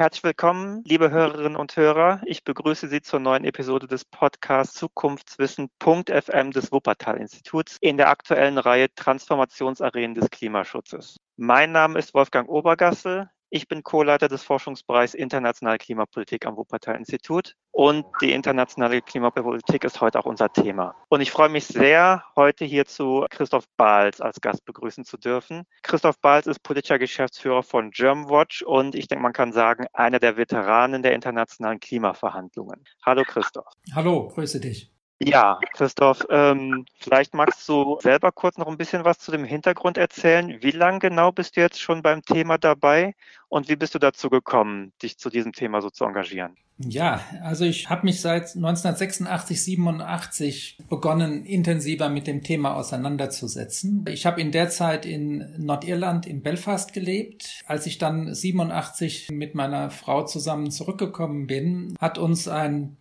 Herzlich willkommen, liebe Hörerinnen und Hörer. Ich begrüße Sie zur neuen Episode des Podcasts Zukunftswissen.fm des Wuppertal-Instituts in der aktuellen Reihe Transformationsarenen des Klimaschutzes. Mein Name ist Wolfgang Obergassel. Ich bin Co-Leiter des Forschungsbereichs Internationale Klimapolitik am Wuppertal-Institut und die internationale Klimapolitik ist heute auch unser Thema. Und ich freue mich sehr, heute hierzu Christoph Bahls als Gast begrüßen zu dürfen. Christoph Bahls ist politischer Geschäftsführer von Germwatch und ich denke, man kann sagen, einer der Veteranen der internationalen Klimaverhandlungen. Hallo Christoph. Hallo, grüße dich. Ja, Christoph, ähm, vielleicht magst du selber kurz noch ein bisschen was zu dem Hintergrund erzählen. Wie lange genau bist du jetzt schon beim Thema dabei und wie bist du dazu gekommen, dich zu diesem Thema so zu engagieren? Ja, also ich habe mich seit 1986, 87 begonnen, intensiver mit dem Thema auseinanderzusetzen. Ich habe in der Zeit in Nordirland, in Belfast gelebt. Als ich dann 87 mit meiner Frau zusammen zurückgekommen bin, hat uns ein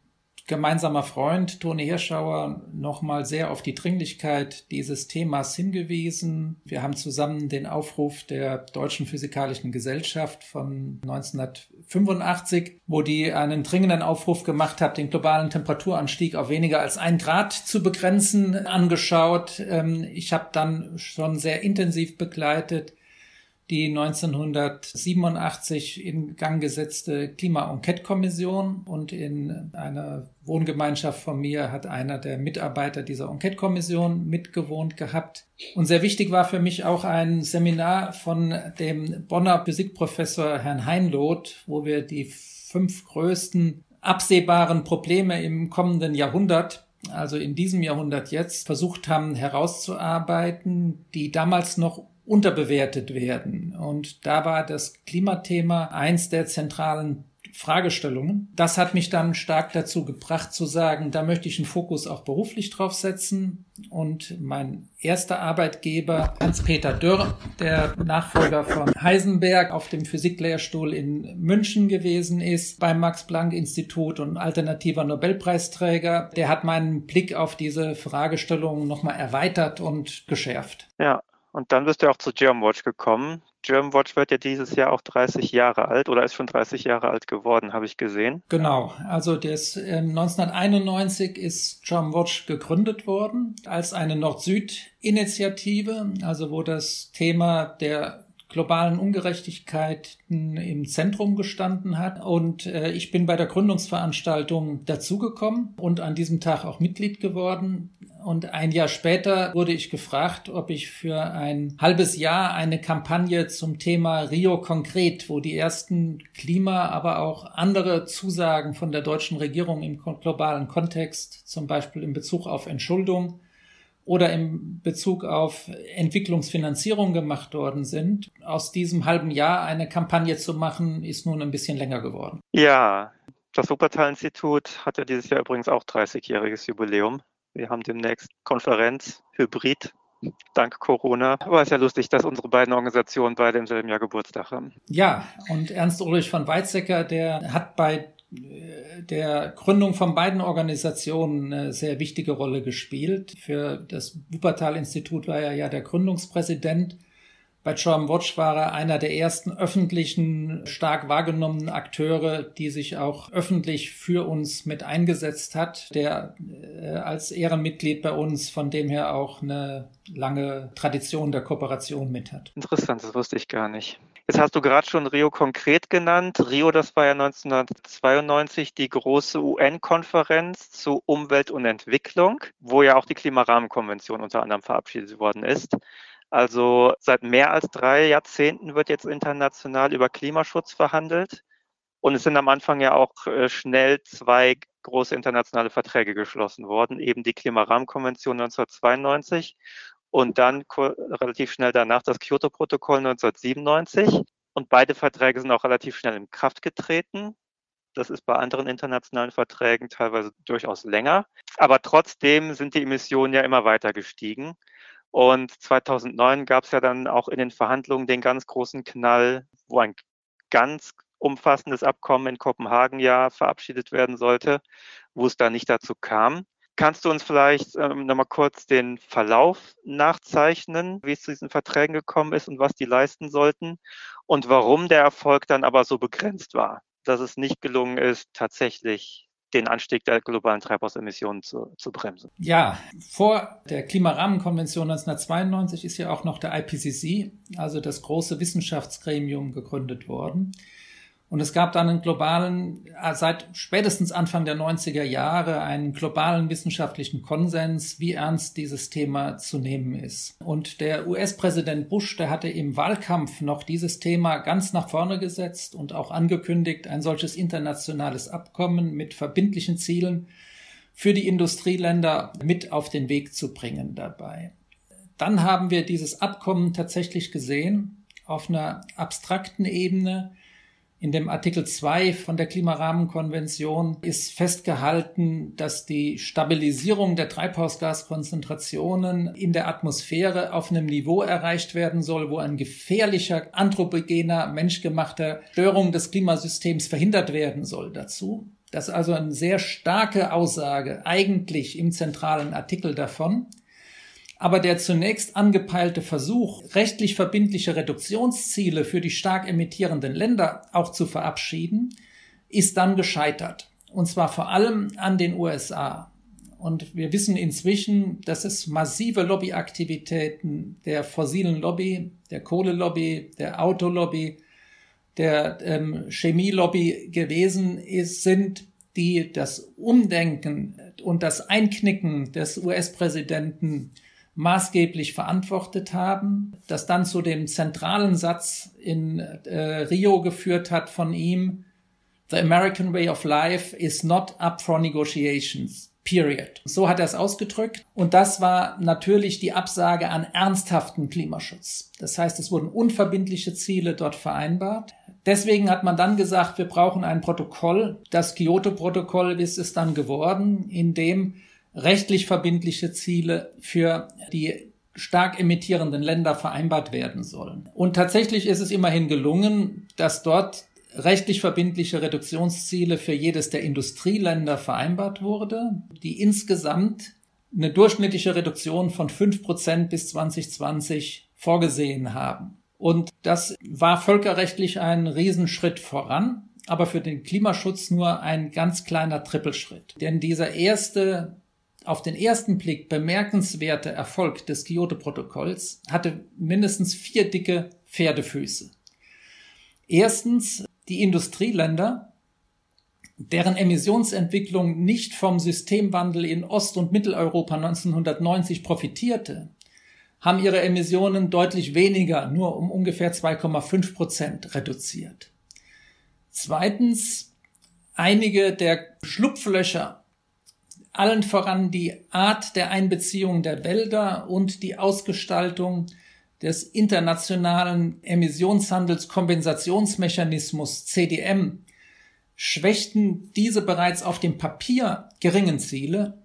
gemeinsamer Freund Toni Hirschauer nochmal sehr auf die Dringlichkeit dieses Themas hingewiesen. Wir haben zusammen den Aufruf der Deutschen Physikalischen Gesellschaft von 1985, wo die einen dringenden Aufruf gemacht hat, den globalen Temperaturanstieg auf weniger als ein Grad zu begrenzen, angeschaut. Ähm, ich habe dann schon sehr intensiv begleitet die 1987 in Gang gesetzte Klima-Enquete-Kommission und in einer Wohngemeinschaft von mir hat einer der Mitarbeiter dieser Enquete-Kommission mitgewohnt gehabt. Und sehr wichtig war für mich auch ein Seminar von dem Bonner Physikprofessor Herrn Heinloth, wo wir die fünf größten absehbaren Probleme im kommenden Jahrhundert also in diesem Jahrhundert jetzt, versucht haben herauszuarbeiten, die damals noch unterbewertet werden. Und da war das Klimathema eins der zentralen Fragestellungen. Das hat mich dann stark dazu gebracht zu sagen, da möchte ich einen Fokus auch beruflich drauf setzen. Und mein erster Arbeitgeber, Hans-Peter Dörr, der Nachfolger von Heisenberg auf dem Physiklehrstuhl in München gewesen ist, beim Max-Planck-Institut und alternativer Nobelpreisträger, der hat meinen Blick auf diese Fragestellungen nochmal erweitert und geschärft. Ja, und dann bist du auch zu Germanwatch gekommen. Germanwatch wird ja dieses Jahr auch 30 Jahre alt oder ist schon 30 Jahre alt geworden, habe ich gesehen. Genau, also das, äh, 1991 ist Germanwatch gegründet worden als eine Nord-Süd-Initiative, also wo das Thema der globalen Ungerechtigkeiten im Zentrum gestanden hat. Und äh, ich bin bei der Gründungsveranstaltung dazugekommen und an diesem Tag auch Mitglied geworden. Und ein Jahr später wurde ich gefragt, ob ich für ein halbes Jahr eine Kampagne zum Thema Rio konkret, wo die ersten Klima, aber auch andere Zusagen von der deutschen Regierung im globalen Kontext, zum Beispiel in Bezug auf Entschuldung oder in Bezug auf Entwicklungsfinanzierung gemacht worden sind. Aus diesem halben Jahr eine Kampagne zu machen, ist nun ein bisschen länger geworden. Ja, das Wuppertal-Institut hat ja dieses Jahr übrigens auch 30-jähriges Jubiläum. Wir haben demnächst Konferenz, Hybrid, dank Corona. Aber es ist ja lustig, dass unsere beiden Organisationen beide im selben Jahr Geburtstag haben. Ja, und Ernst Ulrich von Weizsäcker, der hat bei äh, der Gründung von beiden Organisationen eine sehr wichtige Rolle gespielt. Für das Wuppertal-Institut war er ja der Gründungspräsident bei Charm Watch war er einer der ersten öffentlichen, stark wahrgenommenen Akteure, die sich auch öffentlich für uns mit eingesetzt hat, der äh, als Ehrenmitglied bei uns von dem her auch eine lange Tradition der Kooperation mit hat. Interessant, das wusste ich gar nicht. Jetzt hast du gerade schon Rio konkret genannt. Rio, das war ja 1992 die große UN-Konferenz zu Umwelt und Entwicklung, wo ja auch die Klimarahmenkonvention unter anderem verabschiedet worden ist. Also seit mehr als drei Jahrzehnten wird jetzt international über Klimaschutz verhandelt. Und es sind am Anfang ja auch äh, schnell zwei große internationale Verträge geschlossen worden, eben die Klimarahmenkonvention 1992 und dann relativ schnell danach das Kyoto-Protokoll 1997. Und beide Verträge sind auch relativ schnell in Kraft getreten. Das ist bei anderen internationalen Verträgen teilweise durchaus länger. Aber trotzdem sind die Emissionen ja immer weiter gestiegen. Und 2009 gab es ja dann auch in den Verhandlungen den ganz großen Knall, wo ein ganz umfassendes Abkommen in Kopenhagen ja verabschiedet werden sollte, wo es da nicht dazu kam. Kannst du uns vielleicht ähm, nochmal kurz den Verlauf nachzeichnen, wie es zu diesen Verträgen gekommen ist und was die leisten sollten und warum der Erfolg dann aber so begrenzt war? dass es nicht gelungen ist, tatsächlich den Anstieg der globalen Treibhausemissionen zu, zu bremsen. Ja, vor der Klimarahmenkonvention 1992 ist ja auch noch der IPCC, also das große Wissenschaftsgremium, gegründet worden. Und es gab dann einen globalen, äh, seit spätestens Anfang der 90er Jahre, einen globalen wissenschaftlichen Konsens, wie ernst dieses Thema zu nehmen ist. Und der US-Präsident Bush, der hatte im Wahlkampf noch dieses Thema ganz nach vorne gesetzt und auch angekündigt, ein solches internationales Abkommen mit verbindlichen Zielen für die Industrieländer mit auf den Weg zu bringen dabei. Dann haben wir dieses Abkommen tatsächlich gesehen auf einer abstrakten Ebene, in dem Artikel 2 von der Klimarahmenkonvention ist festgehalten, dass die Stabilisierung der Treibhausgaskonzentrationen in der Atmosphäre auf einem Niveau erreicht werden soll, wo ein gefährlicher, anthropogener, menschgemachter Störung des Klimasystems verhindert werden soll dazu. Das ist also eine sehr starke Aussage eigentlich im zentralen Artikel davon. Aber der zunächst angepeilte Versuch, rechtlich verbindliche Reduktionsziele für die stark emittierenden Länder auch zu verabschieden, ist dann gescheitert. Und zwar vor allem an den USA. Und wir wissen inzwischen, dass es massive Lobbyaktivitäten der fossilen Lobby, der Kohlelobby, der Autolobby, der ähm, Chemielobby gewesen ist, sind, die das Umdenken und das Einknicken des US-Präsidenten maßgeblich verantwortet haben, das dann zu dem zentralen Satz in äh, Rio geführt hat von ihm, The American way of life is not up for negotiations. Period. So hat er es ausgedrückt. Und das war natürlich die Absage an ernsthaften Klimaschutz. Das heißt, es wurden unverbindliche Ziele dort vereinbart. Deswegen hat man dann gesagt, wir brauchen ein Protokoll. Das Kyoto-Protokoll ist es dann geworden, in dem rechtlich verbindliche Ziele für die stark emittierenden Länder vereinbart werden sollen. Und tatsächlich ist es immerhin gelungen, dass dort rechtlich verbindliche Reduktionsziele für jedes der Industrieländer vereinbart wurde, die insgesamt eine durchschnittliche Reduktion von fünf Prozent bis 2020 vorgesehen haben. Und das war völkerrechtlich ein Riesenschritt voran, aber für den Klimaschutz nur ein ganz kleiner Trippelschritt. Denn dieser erste auf den ersten Blick bemerkenswerte Erfolg des Kyoto-Protokolls hatte mindestens vier dicke Pferdefüße. Erstens, die Industrieländer, deren Emissionsentwicklung nicht vom Systemwandel in Ost- und Mitteleuropa 1990 profitierte, haben ihre Emissionen deutlich weniger, nur um ungefähr 2,5 Prozent reduziert. Zweitens, einige der Schlupflöcher allen voran die Art der Einbeziehung der Wälder und die Ausgestaltung des internationalen Emissionshandelskompensationsmechanismus CDM schwächten diese bereits auf dem Papier geringen Ziele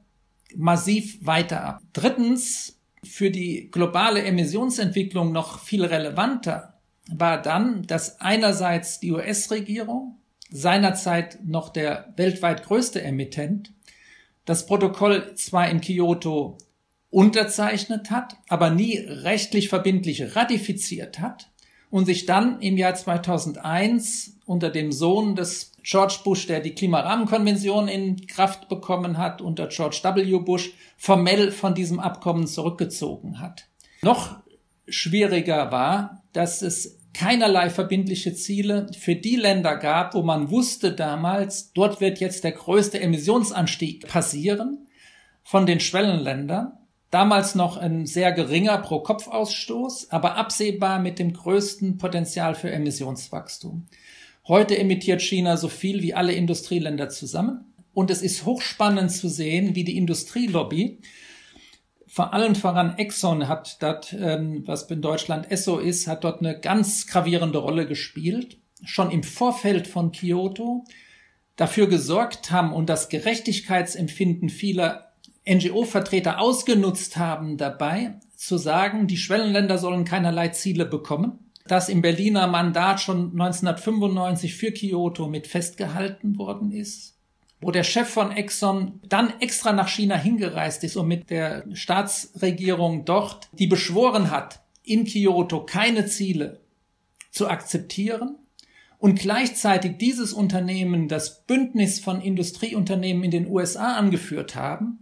massiv weiter ab. Drittens, für die globale Emissionsentwicklung noch viel relevanter war dann, dass einerseits die US-Regierung, seinerzeit noch der weltweit größte Emittent, das Protokoll zwar in Kyoto unterzeichnet hat, aber nie rechtlich verbindlich ratifiziert hat und sich dann im Jahr 2001 unter dem Sohn des George Bush, der die Klimarahmenkonvention in Kraft bekommen hat, unter George W. Bush formell von diesem Abkommen zurückgezogen hat. Noch schwieriger war, dass es keinerlei verbindliche Ziele für die Länder gab, wo man wusste damals, dort wird jetzt der größte Emissionsanstieg passieren von den Schwellenländern. Damals noch ein sehr geringer Pro-Kopf-Ausstoß, aber absehbar mit dem größten Potenzial für Emissionswachstum. Heute emittiert China so viel wie alle Industrieländer zusammen. Und es ist hochspannend zu sehen, wie die Industrielobby vor allem voran Exxon hat dort, ähm, was in Deutschland Esso ist, hat dort eine ganz gravierende Rolle gespielt. Schon im Vorfeld von Kyoto dafür gesorgt haben und das Gerechtigkeitsempfinden vieler NGO-Vertreter ausgenutzt haben dabei, zu sagen, die Schwellenländer sollen keinerlei Ziele bekommen. Das im Berliner Mandat schon 1995 für Kyoto mit festgehalten worden ist wo der Chef von Exxon dann extra nach China hingereist ist und mit der Staatsregierung dort, die beschworen hat, in Kyoto keine Ziele zu akzeptieren und gleichzeitig dieses Unternehmen das Bündnis von Industrieunternehmen in den USA angeführt haben,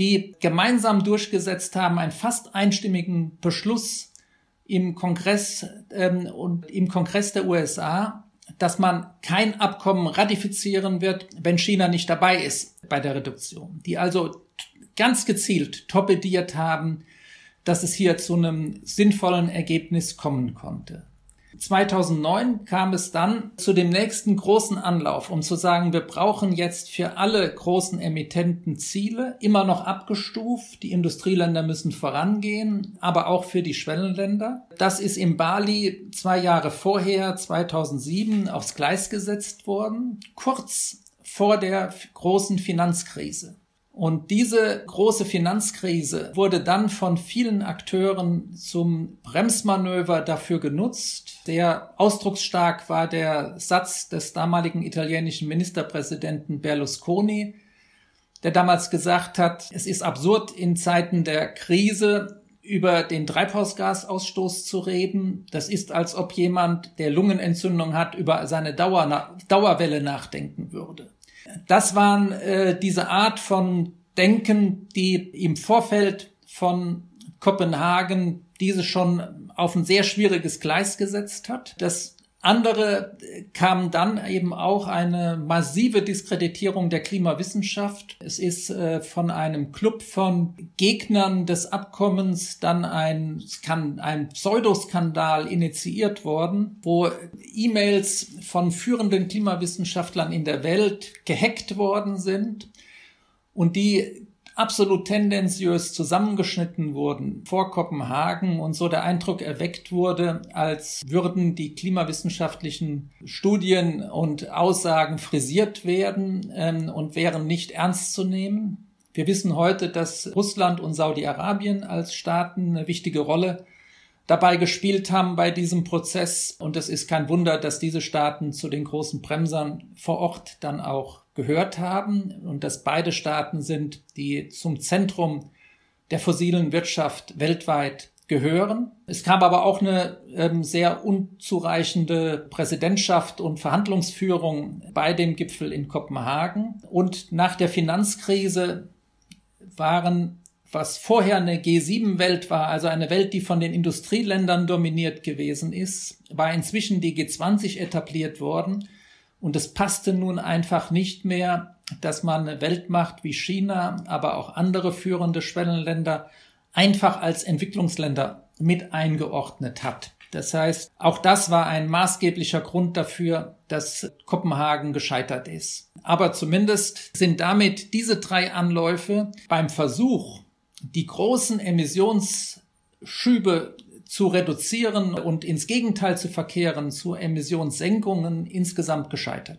die gemeinsam durchgesetzt haben, einen fast einstimmigen Beschluss im Kongress ähm, und im Kongress der USA, dass man kein Abkommen ratifizieren wird, wenn China nicht dabei ist bei der Reduktion. Die also ganz gezielt torpediert haben, dass es hier zu einem sinnvollen Ergebnis kommen konnte. 2009 kam es dann zu dem nächsten großen Anlauf, um zu sagen, wir brauchen jetzt für alle großen Emittenten Ziele, immer noch abgestuft. Die Industrieländer müssen vorangehen, aber auch für die Schwellenländer. Das ist in Bali zwei Jahre vorher, 2007, aufs Gleis gesetzt worden, kurz vor der großen Finanzkrise. Und diese große Finanzkrise wurde dann von vielen Akteuren zum Bremsmanöver dafür genutzt. Sehr ausdrucksstark war der Satz des damaligen italienischen Ministerpräsidenten Berlusconi, der damals gesagt hat, es ist absurd in Zeiten der Krise über den Treibhausgasausstoß zu reden. Das ist, als ob jemand, der Lungenentzündung hat, über seine Dauer, Dauerwelle nachdenken würde. Das waren äh, diese Art von Denken, die im Vorfeld von Kopenhagen diese schon auf ein sehr schwieriges Gleis gesetzt hat. Das andere kam dann eben auch eine massive Diskreditierung der Klimawissenschaft. Es ist äh, von einem Club von Gegnern des Abkommens dann ein, ein Pseudoskandal initiiert worden, wo E-Mails von führenden Klimawissenschaftlern in der Welt gehackt worden sind und die absolut tendenziös zusammengeschnitten wurden vor Kopenhagen und so der Eindruck erweckt wurde, als würden die klimawissenschaftlichen Studien und Aussagen frisiert werden ähm, und wären nicht ernst zu nehmen. Wir wissen heute, dass Russland und Saudi-Arabien als Staaten eine wichtige Rolle dabei gespielt haben bei diesem Prozess. Und es ist kein Wunder, dass diese Staaten zu den großen Bremsern vor Ort dann auch gehört haben und dass beide Staaten sind, die zum Zentrum der fossilen Wirtschaft weltweit gehören. Es kam aber auch eine ähm, sehr unzureichende Präsidentschaft und Verhandlungsführung bei dem Gipfel in Kopenhagen. Und nach der Finanzkrise waren, was vorher eine G7-Welt war, also eine Welt, die von den Industrieländern dominiert gewesen ist, war inzwischen die G20 etabliert worden. Und es passte nun einfach nicht mehr, dass man Weltmacht wie China, aber auch andere führende Schwellenländer einfach als Entwicklungsländer mit eingeordnet hat. Das heißt, auch das war ein maßgeblicher Grund dafür, dass Kopenhagen gescheitert ist. Aber zumindest sind damit diese drei Anläufe beim Versuch, die großen Emissionsschübe zu reduzieren und ins Gegenteil zu verkehren, zu Emissionssenkungen insgesamt gescheitert.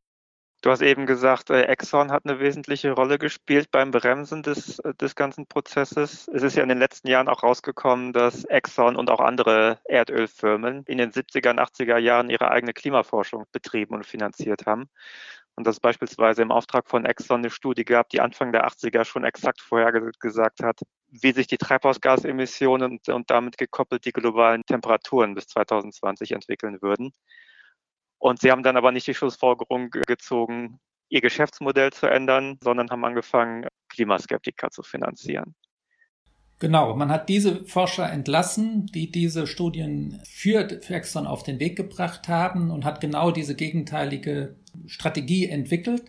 Du hast eben gesagt, äh, Exxon hat eine wesentliche Rolle gespielt beim Bremsen des, äh, des ganzen Prozesses. Es ist ja in den letzten Jahren auch rausgekommen, dass Exxon und auch andere Erdölfirmen in den 70er und 80er Jahren ihre eigene Klimaforschung betrieben und finanziert haben. Und dass es beispielsweise im Auftrag von Exxon eine Studie gab, die Anfang der 80er schon exakt vorhergesagt hat, wie sich die Treibhausgasemissionen und, und damit gekoppelt die globalen Temperaturen bis 2020 entwickeln würden. Und sie haben dann aber nicht die Schlussfolgerung gezogen, ihr Geschäftsmodell zu ändern, sondern haben angefangen, Klimaskeptiker zu finanzieren. Genau, man hat diese Forscher entlassen, die diese Studien für Exxon auf den Weg gebracht haben und hat genau diese gegenteilige Strategie entwickelt.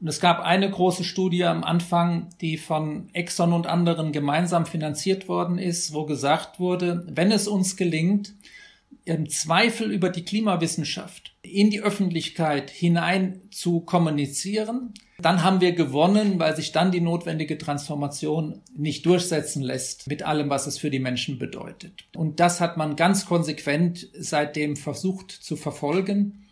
Und es gab eine große Studie am Anfang, die von Exxon und anderen gemeinsam finanziert worden ist, wo gesagt wurde, wenn es uns gelingt, im Zweifel über die Klimawissenschaft in die Öffentlichkeit hinein zu kommunizieren, dann haben wir gewonnen, weil sich dann die notwendige Transformation nicht durchsetzen lässt mit allem, was es für die Menschen bedeutet. Und das hat man ganz konsequent seitdem versucht zu verfolgen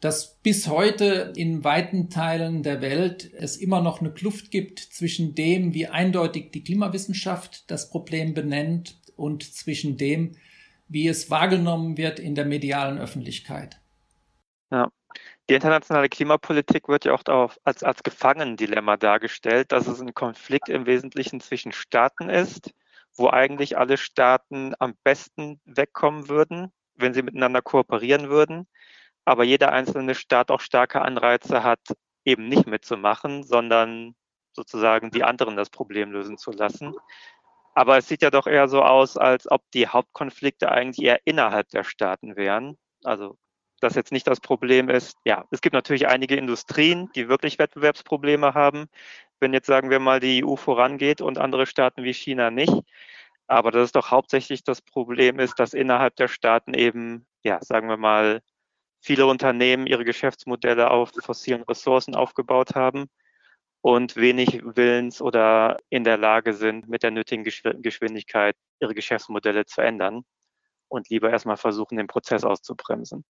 dass bis heute in weiten Teilen der Welt es immer noch eine Kluft gibt zwischen dem, wie eindeutig die Klimawissenschaft das Problem benennt und zwischen dem, wie es wahrgenommen wird in der medialen Öffentlichkeit. Ja. Die internationale Klimapolitik wird ja auch als, als Gefangendilemma dargestellt, dass es ein Konflikt im Wesentlichen zwischen Staaten ist, wo eigentlich alle Staaten am besten wegkommen würden, wenn sie miteinander kooperieren würden aber jeder einzelne Staat auch starke Anreize hat, eben nicht mitzumachen, sondern sozusagen die anderen das Problem lösen zu lassen. Aber es sieht ja doch eher so aus, als ob die Hauptkonflikte eigentlich eher innerhalb der Staaten wären. Also das jetzt nicht das Problem ist. Ja, es gibt natürlich einige Industrien, die wirklich Wettbewerbsprobleme haben, wenn jetzt sagen wir mal die EU vorangeht und andere Staaten wie China nicht. Aber das ist doch hauptsächlich das Problem ist, dass innerhalb der Staaten eben, ja, sagen wir mal, viele Unternehmen ihre Geschäftsmodelle auf fossilen Ressourcen aufgebaut haben und wenig willens oder in der Lage sind, mit der nötigen Geschwindigkeit ihre Geschäftsmodelle zu ändern und lieber erstmal versuchen, den Prozess auszubremsen.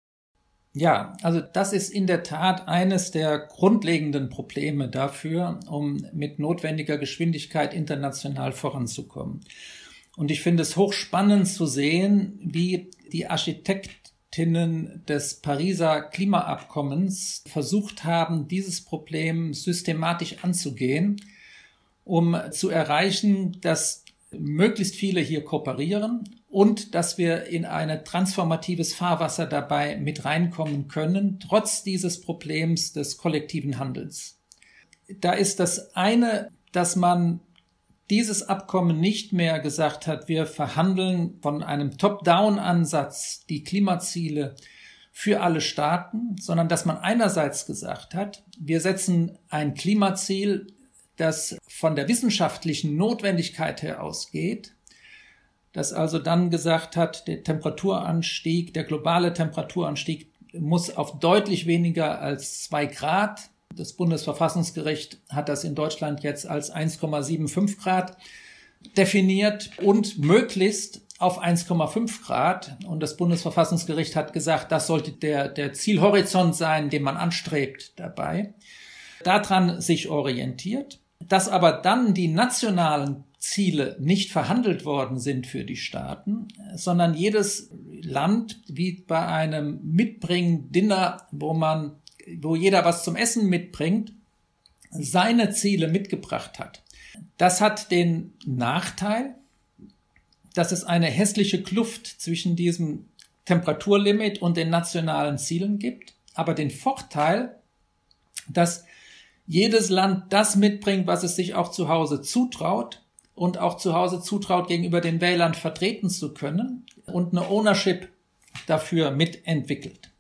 Ja, also das ist in der Tat eines der grundlegenden Probleme dafür, um mit notwendiger Geschwindigkeit international voranzukommen. Und ich finde es hochspannend zu sehen, wie die Architektinnen des Pariser Klimaabkommens versucht haben, dieses Problem systematisch anzugehen, um zu erreichen, dass möglichst viele hier kooperieren und dass wir in ein transformatives Fahrwasser dabei mit reinkommen können, trotz dieses Problems des kollektiven Handelns. Da ist das eine, dass man dieses Abkommen nicht mehr gesagt hat, wir verhandeln von einem Top-Down-Ansatz die Klimaziele für alle Staaten, sondern dass man einerseits gesagt hat, wir setzen ein Klimaziel das von der wissenschaftlichen Notwendigkeit her ausgeht, das also dann gesagt hat, der Temperaturanstieg, der globale Temperaturanstieg muss auf deutlich weniger als zwei Grad. Das Bundesverfassungsgericht hat das in Deutschland jetzt als 1,75 Grad definiert und möglichst auf 1,5 Grad. Und das Bundesverfassungsgericht hat gesagt, das sollte der, der Zielhorizont sein, den man anstrebt dabei. Daran sich orientiert dass aber dann die nationalen Ziele nicht verhandelt worden sind für die Staaten, sondern jedes Land, wie bei einem Mitbringen-Dinner, wo man, wo jeder was zum Essen mitbringt, seine Ziele mitgebracht hat. Das hat den Nachteil, dass es eine hässliche Kluft zwischen diesem Temperaturlimit und den nationalen Zielen gibt, aber den Vorteil, dass jedes Land das mitbringt, was es sich auch zu Hause zutraut und auch zu Hause zutraut, gegenüber den Wählern vertreten zu können und eine Ownership dafür mitentwickelt.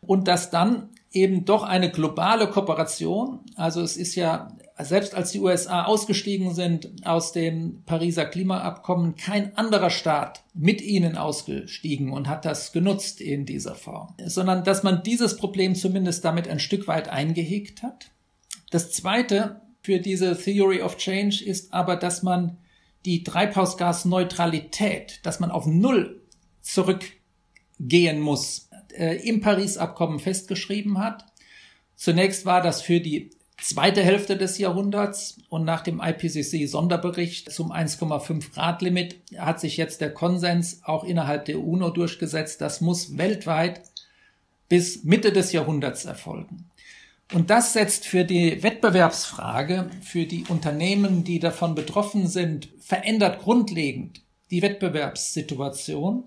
Und dass dann eben doch eine globale Kooperation, also es ist ja, selbst als die USA ausgestiegen sind aus dem Pariser Klimaabkommen, kein anderer Staat mit ihnen ausgestiegen und hat das genutzt in dieser Form, sondern dass man dieses Problem zumindest damit ein Stück weit eingehegt hat das zweite für diese Theory of Change ist aber, dass man die Treibhausgasneutralität, dass man auf Null zurückgehen muss, äh, im Paris-Abkommen festgeschrieben hat. Zunächst war das für die zweite Hälfte des Jahrhunderts und nach dem IPCC-Sonderbericht zum 1,5 Grad Limit hat sich jetzt der Konsens auch innerhalb der UNO durchgesetzt. Das muss weltweit bis Mitte des Jahrhunderts erfolgen. Und das setzt für die Wettbewerbsfrage, für die Unternehmen, die davon betroffen sind, verändert grundlegend die Wettbewerbssituation,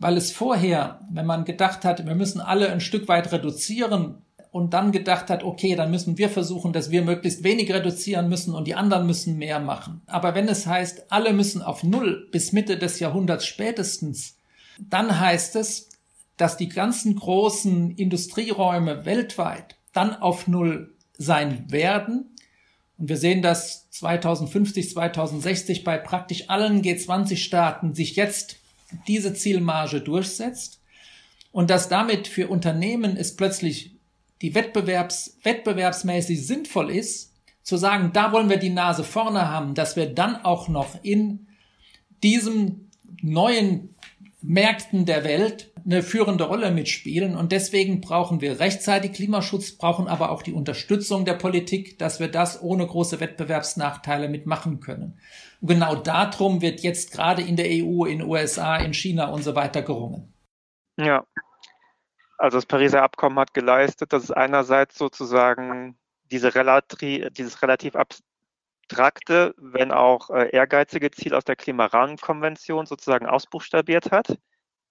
weil es vorher, wenn man gedacht hat, wir müssen alle ein Stück weit reduzieren und dann gedacht hat, okay, dann müssen wir versuchen, dass wir möglichst wenig reduzieren müssen und die anderen müssen mehr machen. Aber wenn es heißt, alle müssen auf Null bis Mitte des Jahrhunderts spätestens, dann heißt es, dass die ganzen großen Industrieräume weltweit dann auf Null sein werden. Und wir sehen, dass 2050, 2060 bei praktisch allen G20-Staaten sich jetzt diese Zielmarge durchsetzt und dass damit für Unternehmen es plötzlich die Wettbewerbs, wettbewerbsmäßig sinnvoll ist, zu sagen, da wollen wir die Nase vorne haben, dass wir dann auch noch in diesem neuen Märkten der Welt eine führende Rolle mitspielen. Und deswegen brauchen wir rechtzeitig Klimaschutz, brauchen aber auch die Unterstützung der Politik, dass wir das ohne große Wettbewerbsnachteile mitmachen können. Und genau darum wird jetzt gerade in der EU, in USA, in China und so weiter gerungen. Ja. Also das Pariser Abkommen hat geleistet, dass es einerseits sozusagen diese relativ, dieses relativ abstrakte, wenn auch äh, ehrgeizige Ziel aus der Klimarahmenkonvention sozusagen ausbuchstabiert hat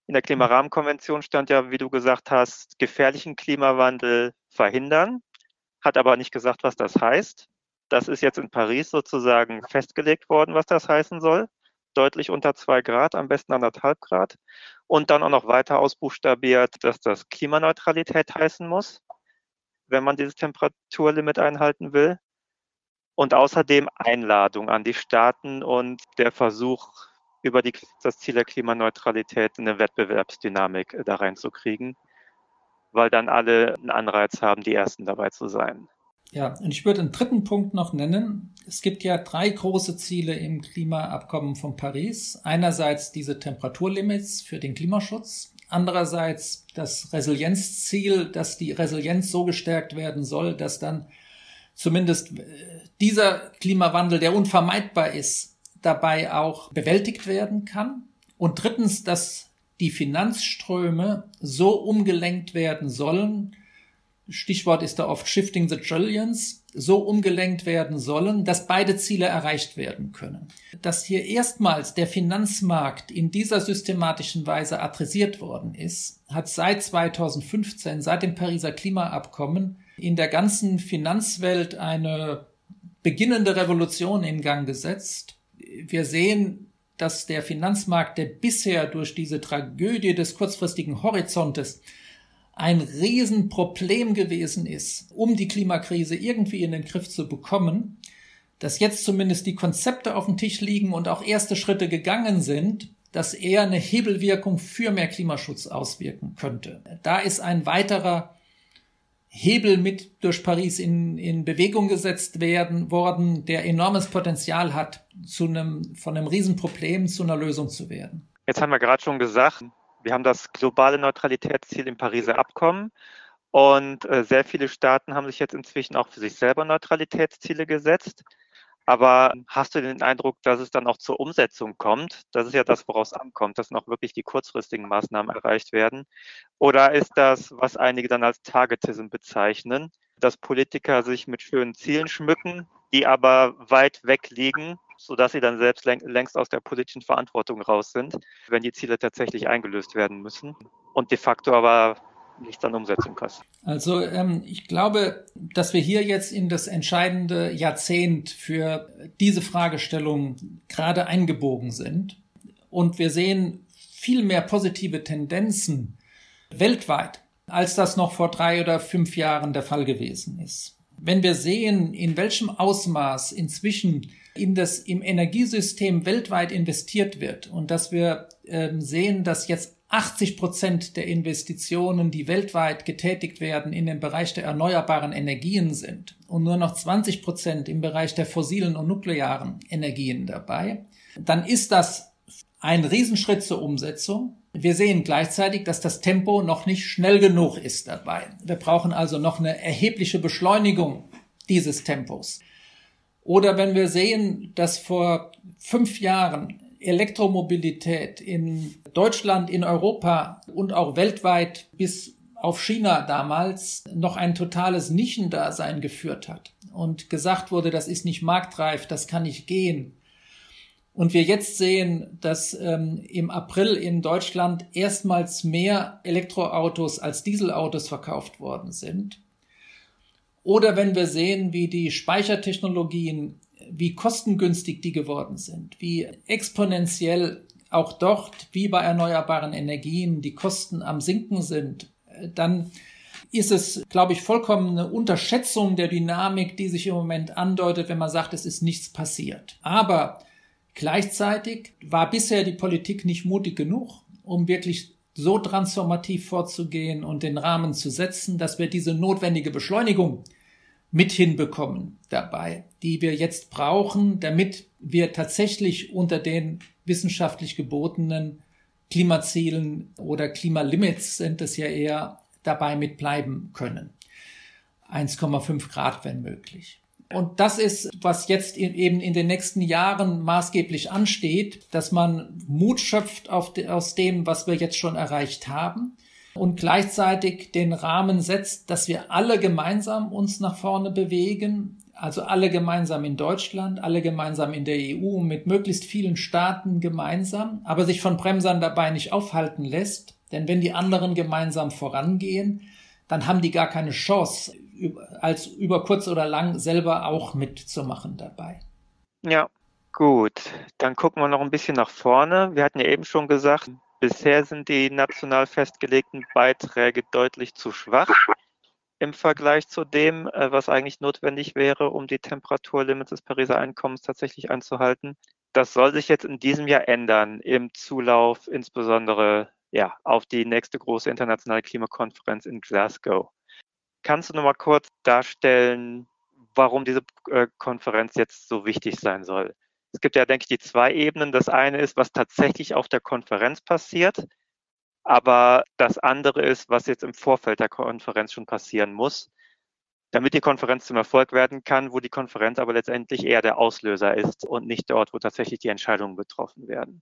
In der Klimarahmenkonvention stand ja, wie du gesagt hast, gefährlichen Klimawandel verhindern, hat aber nicht gesagt, was das heißt. Das ist jetzt in Paris sozusagen festgelegt worden, was das heißen soll. Deutlich unter zwei Grad, am besten anderthalb Grad. Und dann auch noch weiter ausbuchstabiert, dass das Klimaneutralität heißen muss, wenn man dieses Temperaturlimit einhalten will. Und außerdem Einladung an die Staaten und der Versuch, über die, das Ziel der Klimaneutralität eine Wettbewerbsdynamik da reinzukriegen, weil dann alle einen Anreiz haben, die Ersten dabei zu sein. Ja, und ich würde einen dritten Punkt noch nennen. Es gibt ja drei große Ziele im Klimaabkommen von Paris. Einerseits diese Temperaturlimits für den Klimaschutz. Andererseits das Resilienzziel, dass die Resilienz so gestärkt werden soll, dass dann zumindest äh, dieser Klimawandel, der unvermeidbar ist, dabei auch bewältigt werden kann. Und drittens, dass die Finanzströme so umgelenkt werden sollen, Stichwort ist da oft Shifting the Trillions, so umgelenkt werden sollen, dass beide Ziele erreicht werden können. Dass hier erstmals der Finanzmarkt in dieser systematischen Weise adressiert worden ist, hat seit 2015, seit dem Pariser Klimaabkommen, in der ganzen Finanzwelt eine beginnende Revolution in Gang gesetzt wir sehen, dass der Finanzmarkt, der bisher durch diese Tragödie des kurzfristigen Horizontes ein Riesenproblem gewesen ist, um die Klimakrise irgendwie in den Griff zu bekommen, dass jetzt zumindest die Konzepte auf dem Tisch liegen und auch erste Schritte gegangen sind, dass er eine Hebelwirkung für mehr Klimaschutz auswirken könnte. Da ist ein weiterer Hebel mit durch Paris in, in Bewegung gesetzt werden worden, der enormes Potenzial hat, zu einem, von einem Riesenproblem zu einer Lösung zu werden. Jetzt haben wir gerade schon gesagt, wir haben das globale Neutralitätsziel im Pariser Abkommen und äh, sehr viele Staaten haben sich jetzt inzwischen auch für sich selber Neutralitätsziele gesetzt. Aber hast du den Eindruck, dass es dann auch zur Umsetzung kommt? Das ist ja das, woraus ankommt, dass noch wirklich die kurzfristigen Maßnahmen erreicht werden. Oder ist das, was einige dann als Targetism bezeichnen, dass Politiker sich mit schönen Zielen schmücken, die aber weit weg liegen, sodass sie dann selbst längst aus der politischen Verantwortung raus sind, wenn die Ziele tatsächlich eingelöst werden müssen und de facto aber nichts an Umsetzung kostet. Also ähm, ich glaube, dass wir hier jetzt in das entscheidende Jahrzehnt für diese Fragestellung gerade eingebogen sind. Und wir sehen viel mehr positive Tendenzen weltweit, als das noch vor drei oder fünf Jahren der Fall gewesen ist. Wenn wir sehen, in welchem Ausmaß inzwischen in das im Energiesystem weltweit investiert wird und dass wir ähm, sehen, dass jetzt 80 Prozent der Investitionen, die weltweit getätigt werden, in dem Bereich der erneuerbaren Energien sind und nur noch 20 Prozent im Bereich der fossilen und nuklearen Energien dabei, dann ist das ein Riesenschritt zur Umsetzung. Wir sehen gleichzeitig, dass das Tempo noch nicht schnell genug ist dabei. Wir brauchen also noch eine erhebliche Beschleunigung dieses Tempos. Oder wenn wir sehen, dass vor fünf Jahren Elektromobilität in Deutschland, in Europa und auch weltweit bis auf China damals noch ein totales Nischendasein geführt hat und gesagt wurde, das ist nicht marktreif, das kann nicht gehen. Und wir jetzt sehen, dass ähm, im April in Deutschland erstmals mehr Elektroautos als Dieselautos verkauft worden sind. Oder wenn wir sehen, wie die Speichertechnologien wie kostengünstig die geworden sind, wie exponentiell auch dort, wie bei erneuerbaren Energien, die Kosten am Sinken sind, dann ist es, glaube ich, vollkommen eine Unterschätzung der Dynamik, die sich im Moment andeutet, wenn man sagt, es ist nichts passiert. Aber gleichzeitig war bisher die Politik nicht mutig genug, um wirklich so transformativ vorzugehen und den Rahmen zu setzen, dass wir diese notwendige Beschleunigung mit hinbekommen dabei, die wir jetzt brauchen, damit wir tatsächlich unter den wissenschaftlich gebotenen Klimazielen oder Klimalimits sind es ja eher dabei mitbleiben können. 1,5 Grad, wenn möglich. Und das ist, was jetzt eben in den nächsten Jahren maßgeblich ansteht, dass man Mut schöpft aus dem, was wir jetzt schon erreicht haben und gleichzeitig den Rahmen setzt, dass wir alle gemeinsam uns nach vorne bewegen, also alle gemeinsam in Deutschland, alle gemeinsam in der EU, mit möglichst vielen Staaten gemeinsam, aber sich von Bremsern dabei nicht aufhalten lässt. Denn wenn die anderen gemeinsam vorangehen, dann haben die gar keine Chance, als über kurz oder lang selber auch mitzumachen dabei. Ja, gut. Dann gucken wir noch ein bisschen nach vorne. Wir hatten ja eben schon gesagt, bisher sind die national festgelegten Beiträge deutlich zu schwach im Vergleich zu dem, äh, was eigentlich notwendig wäre, um die Temperaturlimits des Pariser Einkommens tatsächlich einzuhalten. Das soll sich jetzt in diesem Jahr ändern, im Zulauf insbesondere ja, auf die nächste große internationale Klimakonferenz in Glasgow. Kannst du noch mal kurz darstellen, warum diese äh, Konferenz jetzt so wichtig sein soll? Es gibt ja, denke ich, die zwei Ebenen. Das eine ist, was tatsächlich auf der Konferenz passiert. Aber das andere ist, was jetzt im Vorfeld der Konferenz schon passieren muss, damit die Konferenz zum Erfolg werden kann, wo die Konferenz aber letztendlich eher der Auslöser ist und nicht dort, wo tatsächlich die Entscheidungen betroffen werden.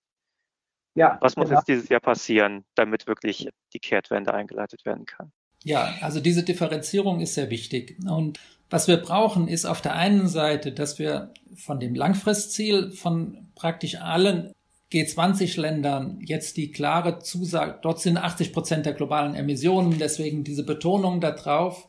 Ja, was muss genau. jetzt dieses Jahr passieren, damit wirklich die Kehrtwende eingeleitet werden kann? Ja, also diese Differenzierung ist sehr wichtig. Und was wir brauchen, ist auf der einen Seite, dass wir von dem Langfristziel von praktisch allen G20-Ländern jetzt die klare Zusage, dort sind 80 Prozent der globalen Emissionen, deswegen diese Betonung darauf,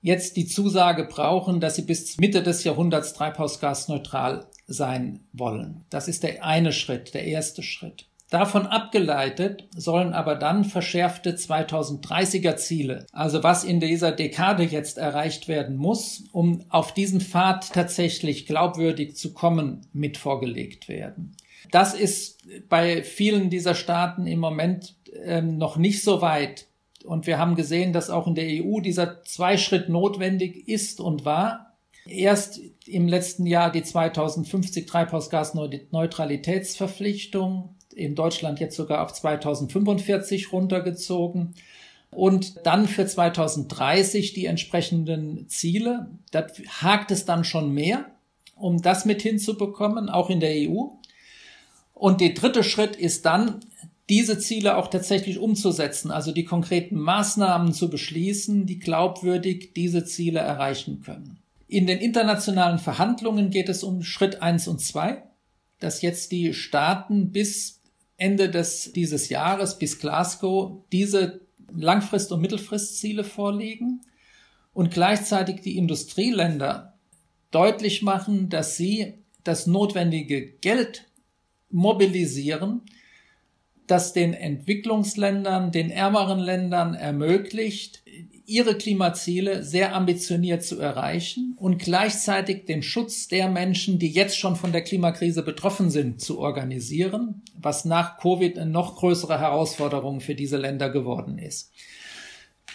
jetzt die Zusage brauchen, dass sie bis Mitte des Jahrhunderts treibhausgasneutral sein wollen. Das ist der eine Schritt, der erste Schritt. Davon abgeleitet sollen aber dann verschärfte 2030er Ziele, also was in dieser Dekade jetzt erreicht werden muss, um auf diesen Pfad tatsächlich glaubwürdig zu kommen, mit vorgelegt werden. Das ist bei vielen dieser Staaten im Moment ähm, noch nicht so weit. Und wir haben gesehen, dass auch in der EU dieser Zweischritt notwendig ist und war. Erst im letzten Jahr die 2050 Treibhausgasneutralitätsverpflichtung, in Deutschland jetzt sogar auf 2045 runtergezogen. Und dann für 2030 die entsprechenden Ziele. Da hakt es dann schon mehr, um das mit hinzubekommen, auch in der EU. Und der dritte Schritt ist dann, diese Ziele auch tatsächlich umzusetzen, also die konkreten Maßnahmen zu beschließen, die glaubwürdig diese Ziele erreichen können. In den internationalen Verhandlungen geht es um Schritt eins und zwei, dass jetzt die Staaten bis Ende des, dieses Jahres, bis Glasgow, diese Langfrist- und Mittelfristziele vorlegen und gleichzeitig die Industrieländer deutlich machen, dass sie das notwendige Geld mobilisieren, das den Entwicklungsländern, den ärmeren Ländern ermöglicht, ihre Klimaziele sehr ambitioniert zu erreichen und gleichzeitig den Schutz der Menschen, die jetzt schon von der Klimakrise betroffen sind, zu organisieren, was nach Covid eine noch größere Herausforderung für diese Länder geworden ist.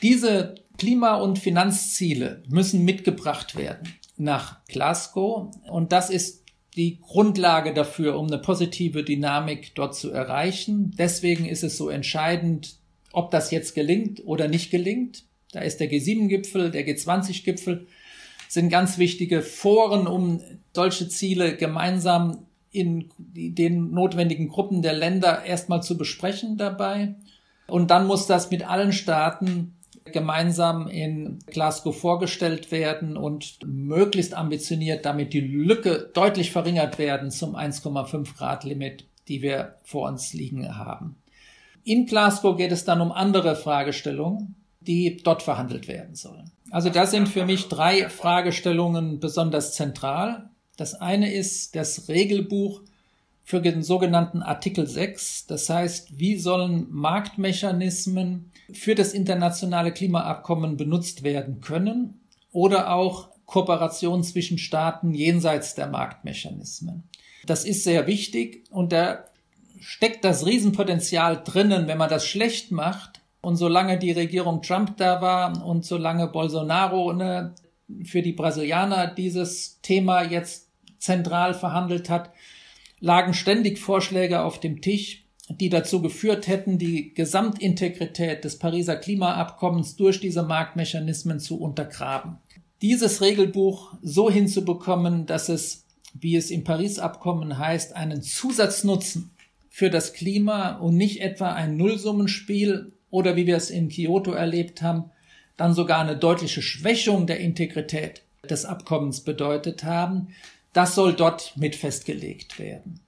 Diese Klima- und Finanzziele müssen mitgebracht werden nach Glasgow und das ist die Grundlage dafür, um eine positive Dynamik dort zu erreichen. Deswegen ist es so entscheidend, ob das jetzt gelingt oder nicht gelingt. Da ist der G7-Gipfel, der G20-Gipfel, sind ganz wichtige Foren, um solche Ziele gemeinsam in den notwendigen Gruppen der Länder erstmal zu besprechen dabei. Und dann muss das mit allen Staaten gemeinsam in Glasgow vorgestellt werden und möglichst ambitioniert damit die Lücke deutlich verringert werden zum 1,5 Grad Limit, die wir vor uns liegen haben. In Glasgow geht es dann um andere Fragestellungen, die dort verhandelt werden sollen. Also da sind für mich drei Fragestellungen besonders zentral. Das eine ist das Regelbuch für den sogenannten Artikel 6. Das heißt, wie sollen Marktmechanismen für das internationale Klimaabkommen benutzt werden können oder auch Kooperation zwischen Staaten jenseits der Marktmechanismen. Das ist sehr wichtig und da steckt das Riesenpotenzial drinnen, wenn man das schlecht macht. Und solange die Regierung Trump da war und solange Bolsonaro ne, für die Brasilianer dieses Thema jetzt zentral verhandelt hat, lagen ständig Vorschläge auf dem Tisch, die dazu geführt hätten, die Gesamtintegrität des Pariser Klimaabkommens durch diese Marktmechanismen zu untergraben. Dieses Regelbuch so hinzubekommen, dass es, wie es im Paris-Abkommen heißt, einen Zusatznutzen für das Klima und nicht etwa ein Nullsummenspiel oder wie wir es in Kyoto erlebt haben, dann sogar eine deutliche Schwächung der Integrität des Abkommens bedeutet haben. Das soll dort mit festgelegt werden.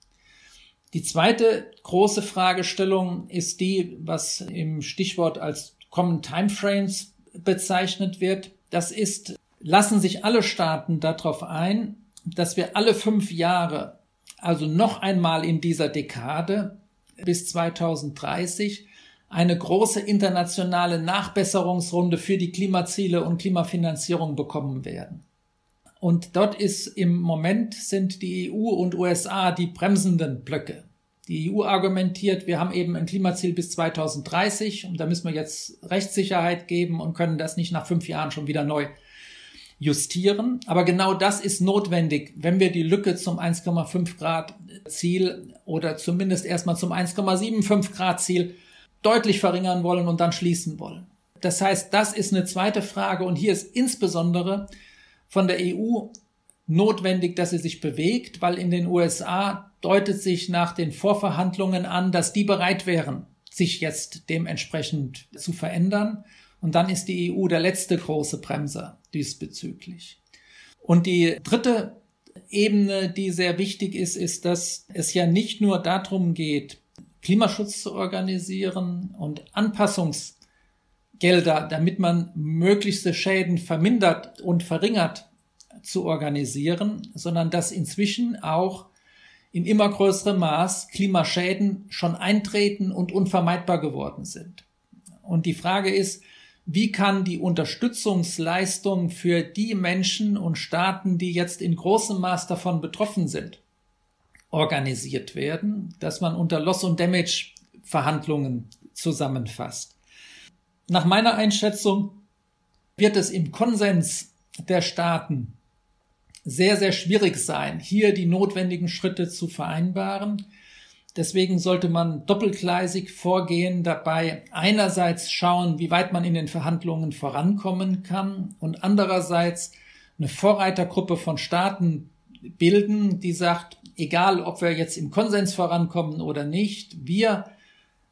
Die zweite große Fragestellung ist die, was im Stichwort als Common Timeframes bezeichnet wird. Das ist, lassen sich alle Staaten darauf ein, dass wir alle fünf Jahre, also noch einmal in dieser Dekade bis 2030, eine große internationale Nachbesserungsrunde für die Klimaziele und Klimafinanzierung bekommen werden. Und dort ist im Moment sind die EU und USA die bremsenden Blöcke. Die EU argumentiert, wir haben eben ein Klimaziel bis 2030 und da müssen wir jetzt Rechtssicherheit geben und können das nicht nach fünf Jahren schon wieder neu justieren. Aber genau das ist notwendig, wenn wir die Lücke zum 1,5 Grad Ziel oder zumindest erstmal zum 1,75 Grad Ziel deutlich verringern wollen und dann schließen wollen. Das heißt, das ist eine zweite Frage und hier ist insbesondere von der EU notwendig, dass sie sich bewegt, weil in den USA deutet sich nach den Vorverhandlungen an, dass die bereit wären, sich jetzt dementsprechend zu verändern. Und dann ist die EU der letzte große Bremser diesbezüglich. Und die dritte Ebene, die sehr wichtig ist, ist, dass es ja nicht nur darum geht, Klimaschutz zu organisieren und Anpassungsgelder, damit man möglichste Schäden vermindert und verringert, zu organisieren, sondern dass inzwischen auch in immer größerem Maß Klimaschäden schon eintreten und unvermeidbar geworden sind. Und die Frage ist, wie kann die Unterstützungsleistung für die Menschen und Staaten, die jetzt in großem Maß davon betroffen sind, organisiert werden, dass man unter Loss und Damage Verhandlungen zusammenfasst. Nach meiner Einschätzung wird es im Konsens der Staaten sehr, sehr schwierig sein, hier die notwendigen Schritte zu vereinbaren. Deswegen sollte man doppelgleisig vorgehen, dabei einerseits schauen, wie weit man in den Verhandlungen vorankommen kann und andererseits eine Vorreitergruppe von Staaten bilden, die sagt, egal ob wir jetzt im Konsens vorankommen oder nicht, wir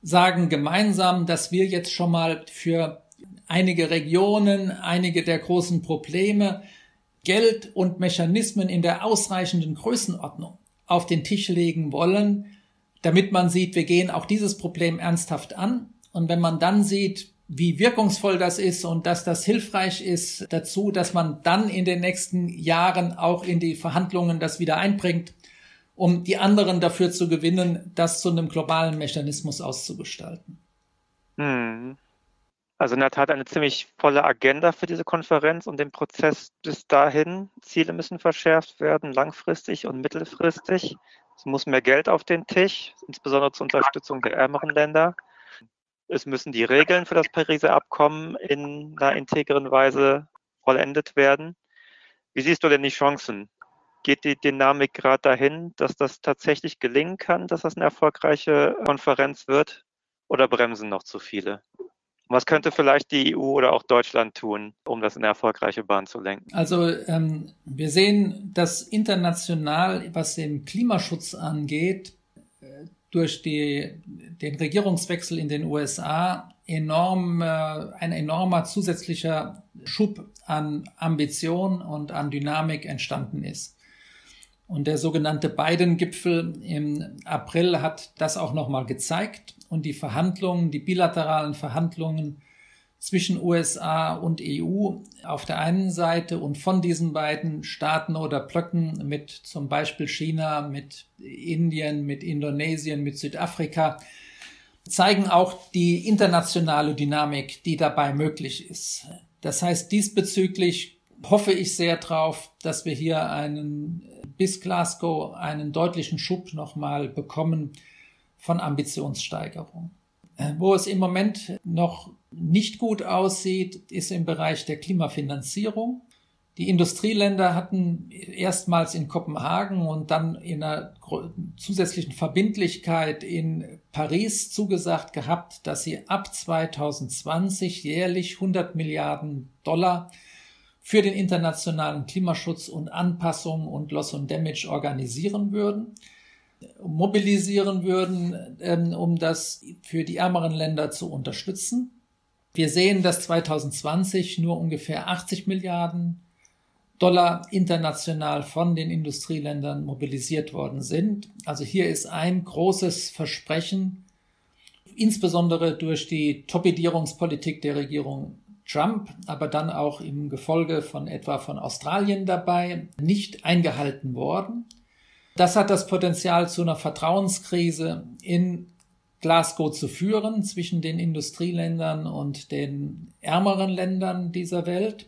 sagen gemeinsam, dass wir jetzt schon mal für einige Regionen, einige der großen Probleme Geld und Mechanismen in der ausreichenden Größenordnung auf den Tisch legen wollen, damit man sieht, wir gehen auch dieses Problem ernsthaft an. Und wenn man dann sieht, wie wirkungsvoll das ist und dass das hilfreich ist dazu, dass man dann in den nächsten Jahren auch in die Verhandlungen das wieder einbringt, um die anderen dafür zu gewinnen, das zu einem globalen Mechanismus auszugestalten. Hm. Also in der Tat eine ziemlich volle Agenda für diese Konferenz und den Prozess bis dahin. Ziele müssen verschärft werden, langfristig und mittelfristig. Es muss mehr Geld auf den Tisch, insbesondere zur Unterstützung der ärmeren Länder. Es müssen die Regeln für das Pariser Abkommen in einer integren Weise vollendet werden. Wie siehst du denn die Chancen? Geht die Dynamik gerade dahin, dass das tatsächlich gelingen kann, dass das eine erfolgreiche Konferenz wird? Oder bremsen noch zu viele? Was könnte vielleicht die EU oder auch Deutschland tun, um das in eine erfolgreiche Bahn zu lenken? Also ähm, wir sehen, dass international, was den Klimaschutz angeht, äh, durch die, den Regierungswechsel in den USA enorm, äh, ein enormer zusätzlicher Schub an Ambition und an Dynamik entstanden ist. Und der sogenannte Biden-Gipfel im April hat das auch nochmal gezeigt und die Verhandlungen, die bilateralen Verhandlungen zwischen USA und EU auf der einen Seite und von diesen beiden Staaten oder Blöcken mit zum Beispiel China, mit Indien, mit Indonesien, mit Südafrika zeigen auch die internationale Dynamik, die dabei möglich ist. Das heißt, diesbezüglich hoffe ich sehr drauf, dass wir hier einen bis Glasgow einen deutlichen Schub nochmal bekommen, von Ambitionssteigerung. Äh, wo es im Moment noch nicht gut aussieht, ist im Bereich der Klimafinanzierung. Die Industrieländer hatten erstmals in Kopenhagen und dann in einer zusätzlichen Verbindlichkeit in Paris zugesagt gehabt, dass sie ab 2020 jährlich 100 Milliarden Dollar für den internationalen Klimaschutz und Anpassung und Loss und Damage organisieren würden mobilisieren würden, ähm, um das für die ärmeren Länder zu unterstützen. Wir sehen, dass 2020 nur ungefähr 80 Milliarden Dollar international von den Industrieländern mobilisiert worden sind. Also hier ist ein großes Versprechen, insbesondere durch die Torpedierungspolitik der Regierung Trump, aber dann auch im Gefolge von etwa von Australien dabei, nicht eingehalten worden. Das hat das Potenzial zu einer Vertrauenskrise in Glasgow zu führen zwischen den Industrieländern und den ärmeren Ländern dieser Welt.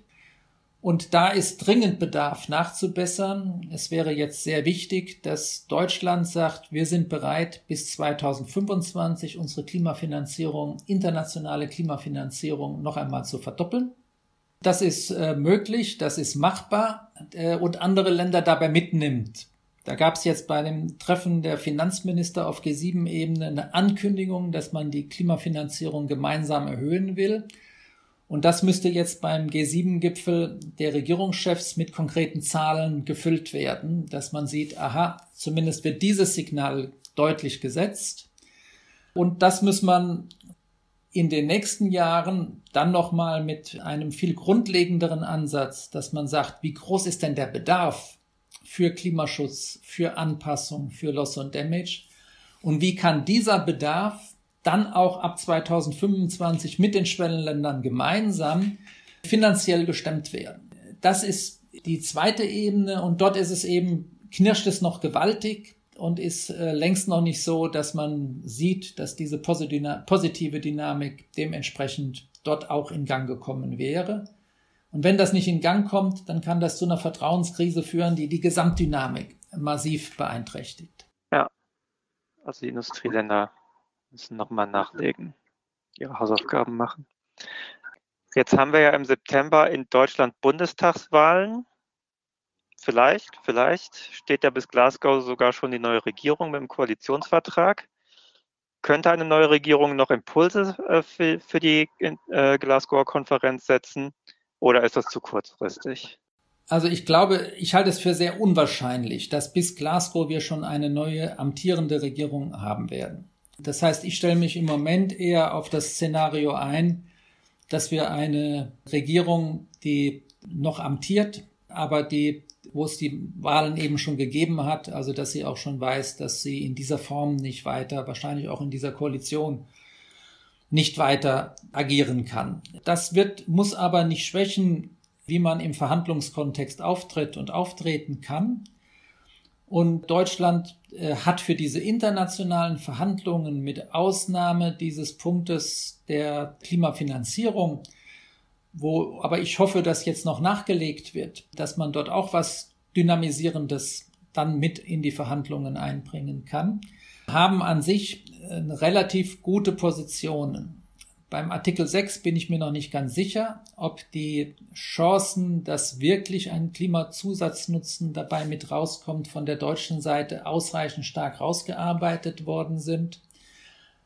Und da ist dringend Bedarf nachzubessern. Es wäre jetzt sehr wichtig, dass Deutschland sagt, wir sind bereit, bis 2025 unsere Klimafinanzierung, internationale Klimafinanzierung noch einmal zu verdoppeln. Das ist äh, möglich, das ist machbar äh, und andere Länder dabei mitnimmt. Da gab es jetzt bei dem Treffen der Finanzminister auf G7-Ebene eine Ankündigung, dass man die Klimafinanzierung gemeinsam erhöhen will. Und das müsste jetzt beim G7-Gipfel der Regierungschefs mit konkreten Zahlen gefüllt werden, dass man sieht, aha, zumindest wird dieses Signal deutlich gesetzt. Und das muss man in den nächsten Jahren dann nochmal mit einem viel grundlegenderen Ansatz, dass man sagt, wie groß ist denn der Bedarf für Klimaschutz, für Anpassung, für Loss und Damage? Und wie kann dieser Bedarf dann auch ab 2025 mit den Schwellenländern gemeinsam finanziell gestemmt werden. Das ist die zweite Ebene und dort ist es eben, knirscht es noch gewaltig und ist äh, längst noch nicht so, dass man sieht, dass diese positive Dynamik dementsprechend dort auch in Gang gekommen wäre. Und wenn das nicht in Gang kommt, dann kann das zu einer Vertrauenskrise führen, die die Gesamtdynamik massiv beeinträchtigt. Ja, also die Industrieländer müssen nochmal nachlegen, ihre Hausaufgaben machen. Jetzt haben wir ja im September in Deutschland Bundestagswahlen. Vielleicht, vielleicht steht ja bis Glasgow sogar schon die neue Regierung mit dem Koalitionsvertrag. Könnte eine neue Regierung noch Impulse äh, für, für, die äh, Glasgower Konferenz setzen oder ist das zu kurzfristig? Also ich glaube, ich halte es für sehr unwahrscheinlich, dass bis Glasgow wir schon eine neue amtierende Regierung haben werden. Das heißt, ich stelle mich im Moment eher auf das Szenario ein, dass wir eine Regierung, die noch amtiert, aber die, wo es die Wahlen eben schon gegeben hat, also dass sie auch schon weiß, dass sie in dieser Form nicht weiter, wahrscheinlich auch in dieser Koalition nicht weiter agieren kann. Das wird, muss aber nicht schwächen, wie man im Verhandlungskontext auftritt und auftreten kann. Und Deutschland hat für diese internationalen Verhandlungen mit Ausnahme dieses Punktes der Klimafinanzierung, wo aber ich hoffe, dass jetzt noch nachgelegt wird, dass man dort auch was Dynamisierendes dann mit in die Verhandlungen einbringen kann, haben an sich äh, relativ gute Positionen. Beim Artikel 6 bin ich mir noch nicht ganz sicher, ob die Chancen, dass wirklich ein Klimazusatznatzen dabei mit rauskommt, von der deutschen Seite ausreichend stark rausgearbeitet worden sind.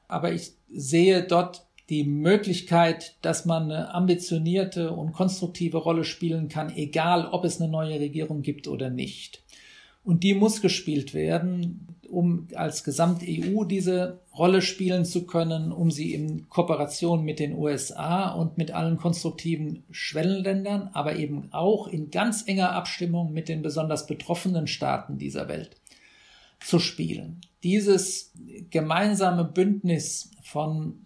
Aber ich sehe dort die Möglichkeit, dass man eine ambitionierte und konstruktive Rolle spielen kann, egal ob es eine neue Regierung gibt oder nicht. Und die muss gespielt werden, um als Gesamt-EU diese Rolle spielen zu können, um sie in Kooperation mit den USA und mit allen konstruktiven Schwellenländern, aber eben auch in ganz enger Abstimmung mit den besonders betroffenen Staaten dieser Welt zu spielen. Dieses gemeinsame Bündnis von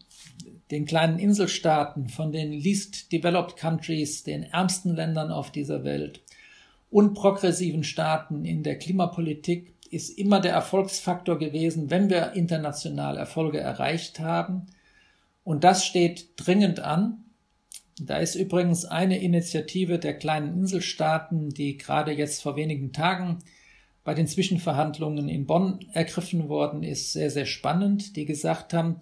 den kleinen Inselstaaten, von den least developed countries, den ärmsten Ländern auf dieser Welt, und progressiven Staaten in der Klimapolitik ist immer der Erfolgsfaktor gewesen, wenn wir international Erfolge erreicht haben. Und das steht dringend an. Da ist übrigens eine Initiative der kleinen Inselstaaten, die gerade jetzt vor wenigen Tagen bei den Zwischenverhandlungen in Bonn ergriffen worden ist, sehr, sehr spannend, die gesagt haben,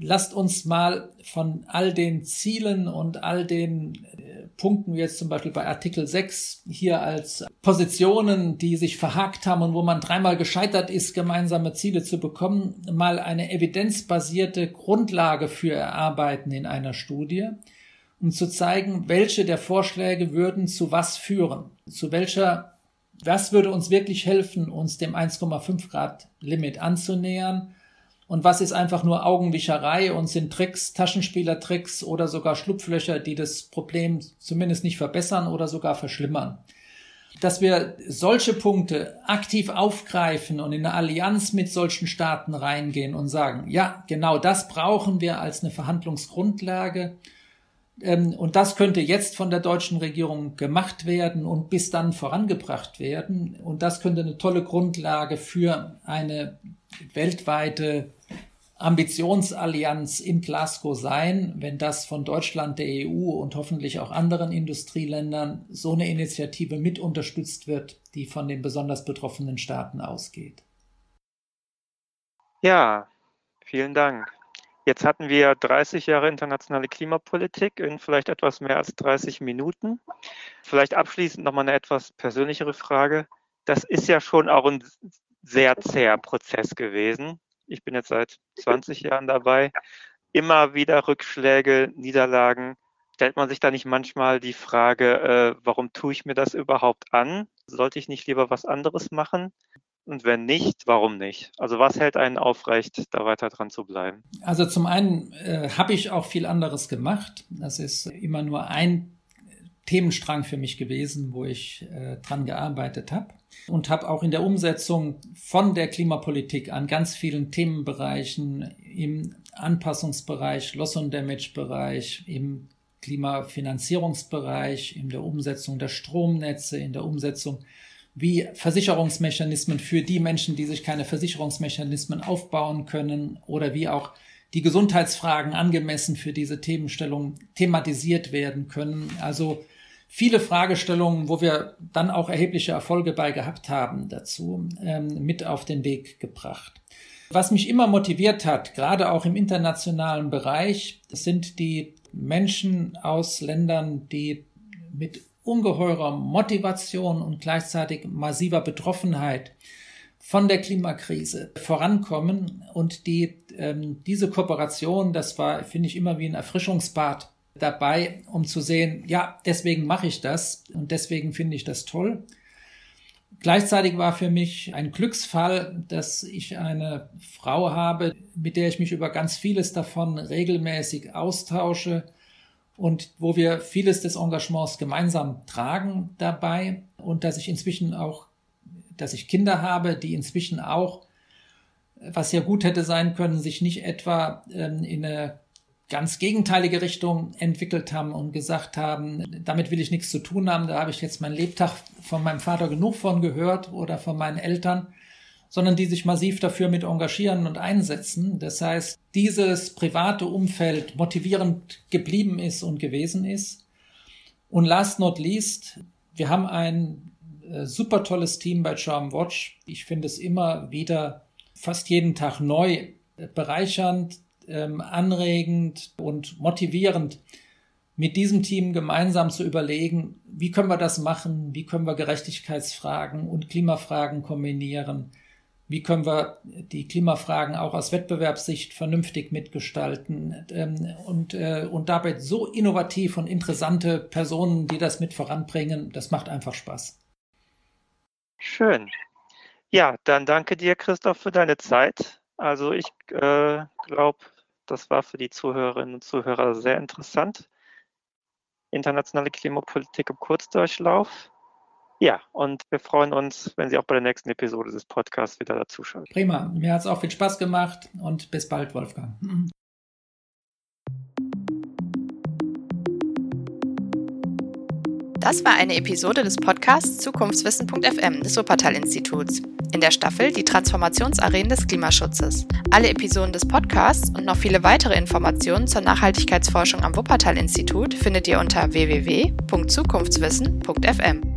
lasst uns mal von all den Zielen und all den äh, Punkten, wie jetzt zum Beispiel bei Artikel 6, hier als Positionen, die sich verhakt haben und wo man dreimal gescheitert ist, gemeinsame Ziele zu bekommen, mal eine evidenzbasierte Grundlage für erarbeiten in einer Studie, um zu zeigen, welche der Vorschläge würden zu was führen, zu welcher, was würde uns wirklich helfen, uns dem 1,5 Grad Limit anzunähern, und was ist einfach nur Augenwischerei und sind Tricks, Taschenspielertricks oder sogar Schlupflöcher, die das Problem zumindest nicht verbessern oder sogar verschlimmern. Dass wir solche Punkte aktiv aufgreifen und in eine Allianz mit solchen Staaten reingehen und sagen, ja, genau das brauchen wir als eine Verhandlungsgrundlage. Ähm, und das könnte jetzt von der deutschen Regierung gemacht werden und bis dann vorangebracht werden. Und das könnte eine tolle Grundlage für eine weltweite Ambitionsallianz in Glasgow sein, wenn das von Deutschland, der EU und hoffentlich auch anderen Industrieländern so eine Initiative mit unterstützt wird, die von den besonders betroffenen Staaten ausgeht. Ja, vielen Dank. Jetzt hatten wir 30 Jahre internationale Klimapolitik in vielleicht etwas mehr als 30 Minuten. Vielleicht abschließend nochmal eine etwas persönlichere Frage. Das ist ja schon auch ein sehr zäher Prozess gewesen. Ich bin jetzt seit 20 Jahren dabei. Immer wieder Rückschläge, Niederlagen. Stellt man sich da nicht manchmal die Frage, äh, warum tue ich mir das überhaupt an? Sollte ich nicht lieber was anderes machen? Und wenn nicht, warum nicht? Also was hält einen aufrecht, da weiter dran zu bleiben? Also zum einen äh, habe ich auch viel anderes gemacht. Das ist immer nur ein Themenstrang für mich gewesen, wo ich äh, dran gearbeitet habe und habe auch in der Umsetzung von der Klimapolitik an ganz vielen Themenbereichen im Anpassungsbereich, Loss und Damage Bereich, im Klimafinanzierungsbereich, in der Umsetzung der Stromnetze, in der Umsetzung wie Versicherungsmechanismen für die Menschen, die sich keine Versicherungsmechanismen aufbauen können oder wie auch die Gesundheitsfragen angemessen für diese Themenstellung thematisiert werden können. Also viele Fragestellungen, wo wir dann auch erhebliche Erfolge bei gehabt haben dazu, ähm, mit auf den Weg gebracht. Was mich immer motiviert hat, gerade auch im internationalen Bereich, sind die Menschen aus Ländern, die mit ungeheurer Motivation und gleichzeitig massiver Betroffenheit von der Klimakrise vorankommen und die ähm, diese Kooperation, das war, finde ich, immer wie ein Erfrischungsbad dabei, um zu sehen, ja, deswegen mache ich das und deswegen finde ich das toll. Gleichzeitig war für mich ein Glücksfall, dass ich eine Frau habe, mit der ich mich über ganz vieles davon regelmäßig austausche und wo wir vieles des Engagements gemeinsam tragen dabei und dass ich inzwischen auch, dass ich Kinder habe, die inzwischen auch, was ja gut hätte sein können, sich nicht etwa ähm, in eine ganz gegenteilige Richtung entwickelt haben und gesagt haben, damit will ich nichts zu tun haben, da habe ich jetzt meinen Lebtag von meinem Vater genug von gehört oder von meinen Eltern, sondern die sich massiv dafür mit engagieren und einsetzen. Das heißt, dieses private Umfeld motivierend geblieben ist und gewesen ist. Und last not least, wir haben ein äh, super tolles Team bei Charm Watch. Ich finde es immer wieder fast jeden Tag neu bereichernd, ähm, anregend und motivierend, mit diesem Team gemeinsam zu überlegen, wie können wir das machen, wie können wir Gerechtigkeitsfragen und Klimafragen kombinieren, wie können wir die Klimafragen auch aus Wettbewerbssicht vernünftig mitgestalten ähm, und, äh, und dabei so innovativ und interessante Personen, die das mit voranbringen, das macht einfach Spaß. Schön. Ja, dann danke dir, Christoph, für deine Zeit. Also ich äh, glaube, das war für die Zuhörerinnen und Zuhörer sehr interessant. Internationale Klimapolitik im Kurzdurchlauf. Ja, und wir freuen uns, wenn Sie auch bei der nächsten Episode des Podcasts wieder dazuschalten. Prima, mir hat es auch viel Spaß gemacht und bis bald, Wolfgang. Das war eine Episode des Podcasts Zukunftswissen.fm des Wuppertal-Instituts. In der Staffel die Transformationsarenen des Klimaschutzes. Alle Episoden des Podcasts und noch viele weitere Informationen zur Nachhaltigkeitsforschung am Wuppertal-Institut findet ihr unter www.zukunftswissen.fm.